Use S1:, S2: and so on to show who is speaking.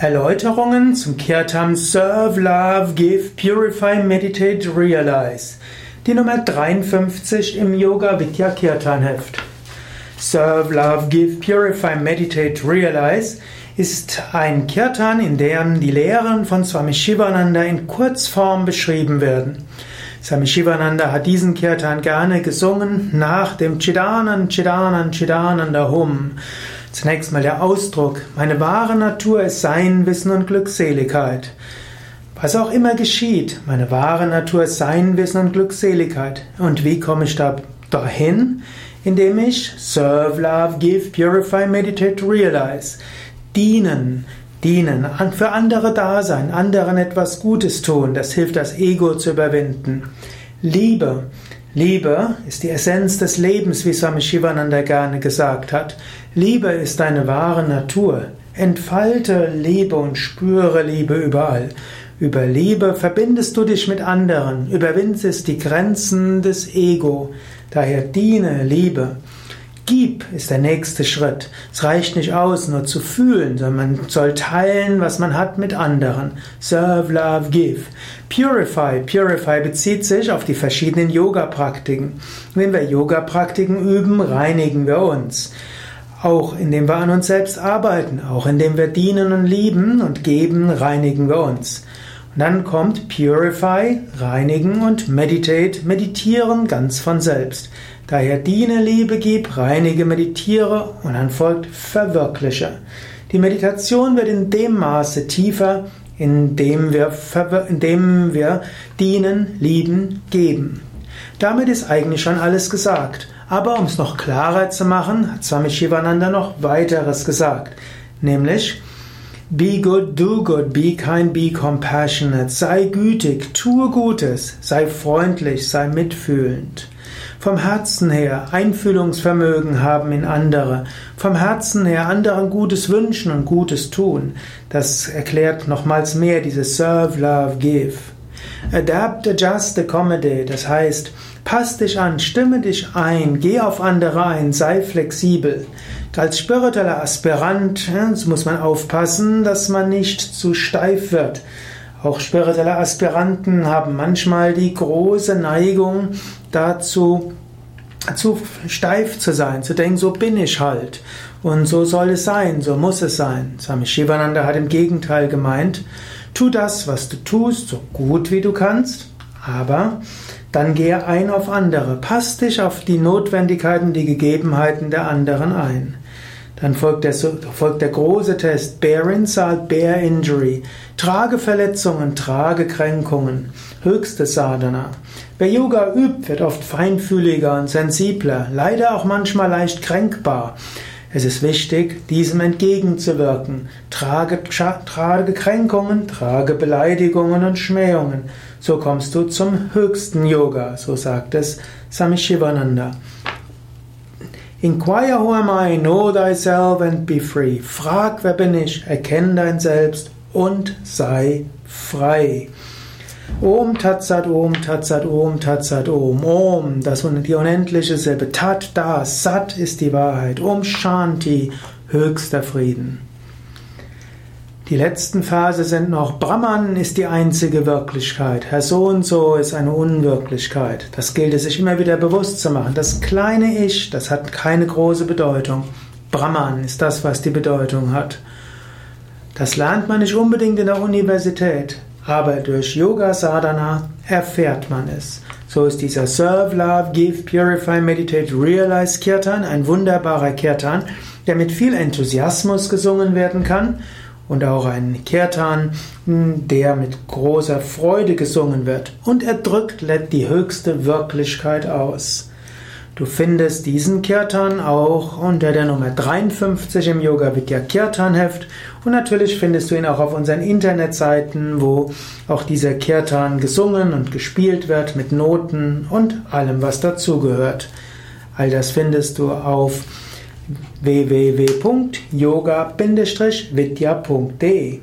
S1: Erläuterungen zum Kirtan Serve, Love, Give, Purify, Meditate, Realize. Die Nummer 53 im Yoga Vidya Kirtan Heft. Serve, Love, Give, Purify, Meditate, Realize ist ein Kirtan, in dem die Lehren von Swami Shivananda in Kurzform beschrieben werden. Swami Shivananda hat diesen Kirtan gerne gesungen nach dem Chidanan, Chidanan, Chidananda Hum. Zunächst mal der Ausdruck, meine wahre Natur ist Sein, Wissen und Glückseligkeit. Was auch immer geschieht, meine wahre Natur ist Sein, Wissen und Glückseligkeit. Und wie komme ich da dahin? Indem ich serve, love, give, purify, meditate, realize. Dienen, dienen, für andere da sein, anderen etwas Gutes tun, das hilft das Ego zu überwinden. Liebe, Liebe ist die Essenz des Lebens, wie Swami Shivananda gerne gesagt hat. Liebe ist deine wahre Natur. Entfalte Liebe und spüre Liebe überall. Über Liebe verbindest du dich mit anderen, überwindest die Grenzen des Ego. Daher diene Liebe. Gib ist der nächste Schritt. Es reicht nicht aus, nur zu fühlen, sondern man soll teilen, was man hat mit anderen. Serve, love, give. Purify. Purify bezieht sich auf die verschiedenen Yoga-Praktiken. Wenn wir Yoga-Praktiken üben, reinigen wir uns. Auch indem wir an uns selbst arbeiten, auch indem wir dienen und lieben und geben, reinigen wir uns. Und dann kommt Purify, reinigen und Meditate, meditieren ganz von selbst. Daher diene, liebe, gib, reinige, meditiere und dann folgt verwirkliche. Die Meditation wird in dem Maße tiefer, indem wir, indem wir dienen, lieben, geben. Damit ist eigentlich schon alles gesagt. Aber um es noch klarer zu machen, hat Swami Shivananda noch weiteres gesagt. Nämlich, Be good, do good, be kind, be compassionate. Sei gütig, tue Gutes, sei freundlich, sei mitfühlend. Vom Herzen her Einfühlungsvermögen haben in andere. Vom Herzen her anderen Gutes wünschen und Gutes tun. Das erklärt nochmals mehr dieses Serve, Love, Give. Adapt, adjust, accommodate. Das heißt, pass dich an, stimme dich ein, geh auf andere ein, sei flexibel. Als spiritueller Aspirant muss man aufpassen, dass man nicht zu steif wird. Auch spirituelle Aspiranten haben manchmal die große Neigung dazu, zu steif zu sein, zu denken, so bin ich halt. Und so soll es sein, so muss es sein. Swami Shivananda hat im Gegenteil gemeint, tu das, was du tust, so gut wie du kannst, aber dann gehe ein auf andere, pass dich auf die Notwendigkeiten, die Gegebenheiten der anderen ein. Dann folgt der, folgt der große Test. Bear Insult, Bear Injury. Trage Verletzungen, trage Kränkungen. Höchste Sadhana. Wer Yoga übt, wird oft feinfühliger und sensibler, leider auch manchmal leicht kränkbar. Es ist wichtig, diesem entgegenzuwirken. Trage, trage Kränkungen, trage Beleidigungen und Schmähungen. So kommst du zum höchsten Yoga, so sagt es Sami Shivananda. Inquire who am I, know thyself and be free. Frag, wer bin ich, erkenne dein Selbst und sei frei. Om Tatsat Om Tatsat Om Tatsat Om Om, das die unendliche Silbe. Tat das, Sat ist die Wahrheit. Om Shanti, höchster Frieden. Die letzten Verse sind noch, Brahman ist die einzige Wirklichkeit, Herr so und so ist eine Unwirklichkeit. Das gilt es sich immer wieder bewusst zu machen. Das kleine Ich, das hat keine große Bedeutung. Brahman ist das, was die Bedeutung hat. Das lernt man nicht unbedingt in der Universität, aber durch Yoga Sadhana erfährt man es. So ist dieser Serve, Love, Give, Purify, Meditate, Realize Kirtan ein wunderbarer Kirtan, der mit viel Enthusiasmus gesungen werden kann und auch ein Kirtan, der mit großer Freude gesungen wird. Und er drückt die höchste Wirklichkeit aus. Du findest diesen Kirtan auch unter der Nummer 53 im Yoga Vidya Kirtan Heft und natürlich findest du ihn auch auf unseren Internetseiten, wo auch dieser Kirtan gesungen und gespielt wird mit Noten und allem, was dazugehört. All das findest du auf www.yoga-vidya.de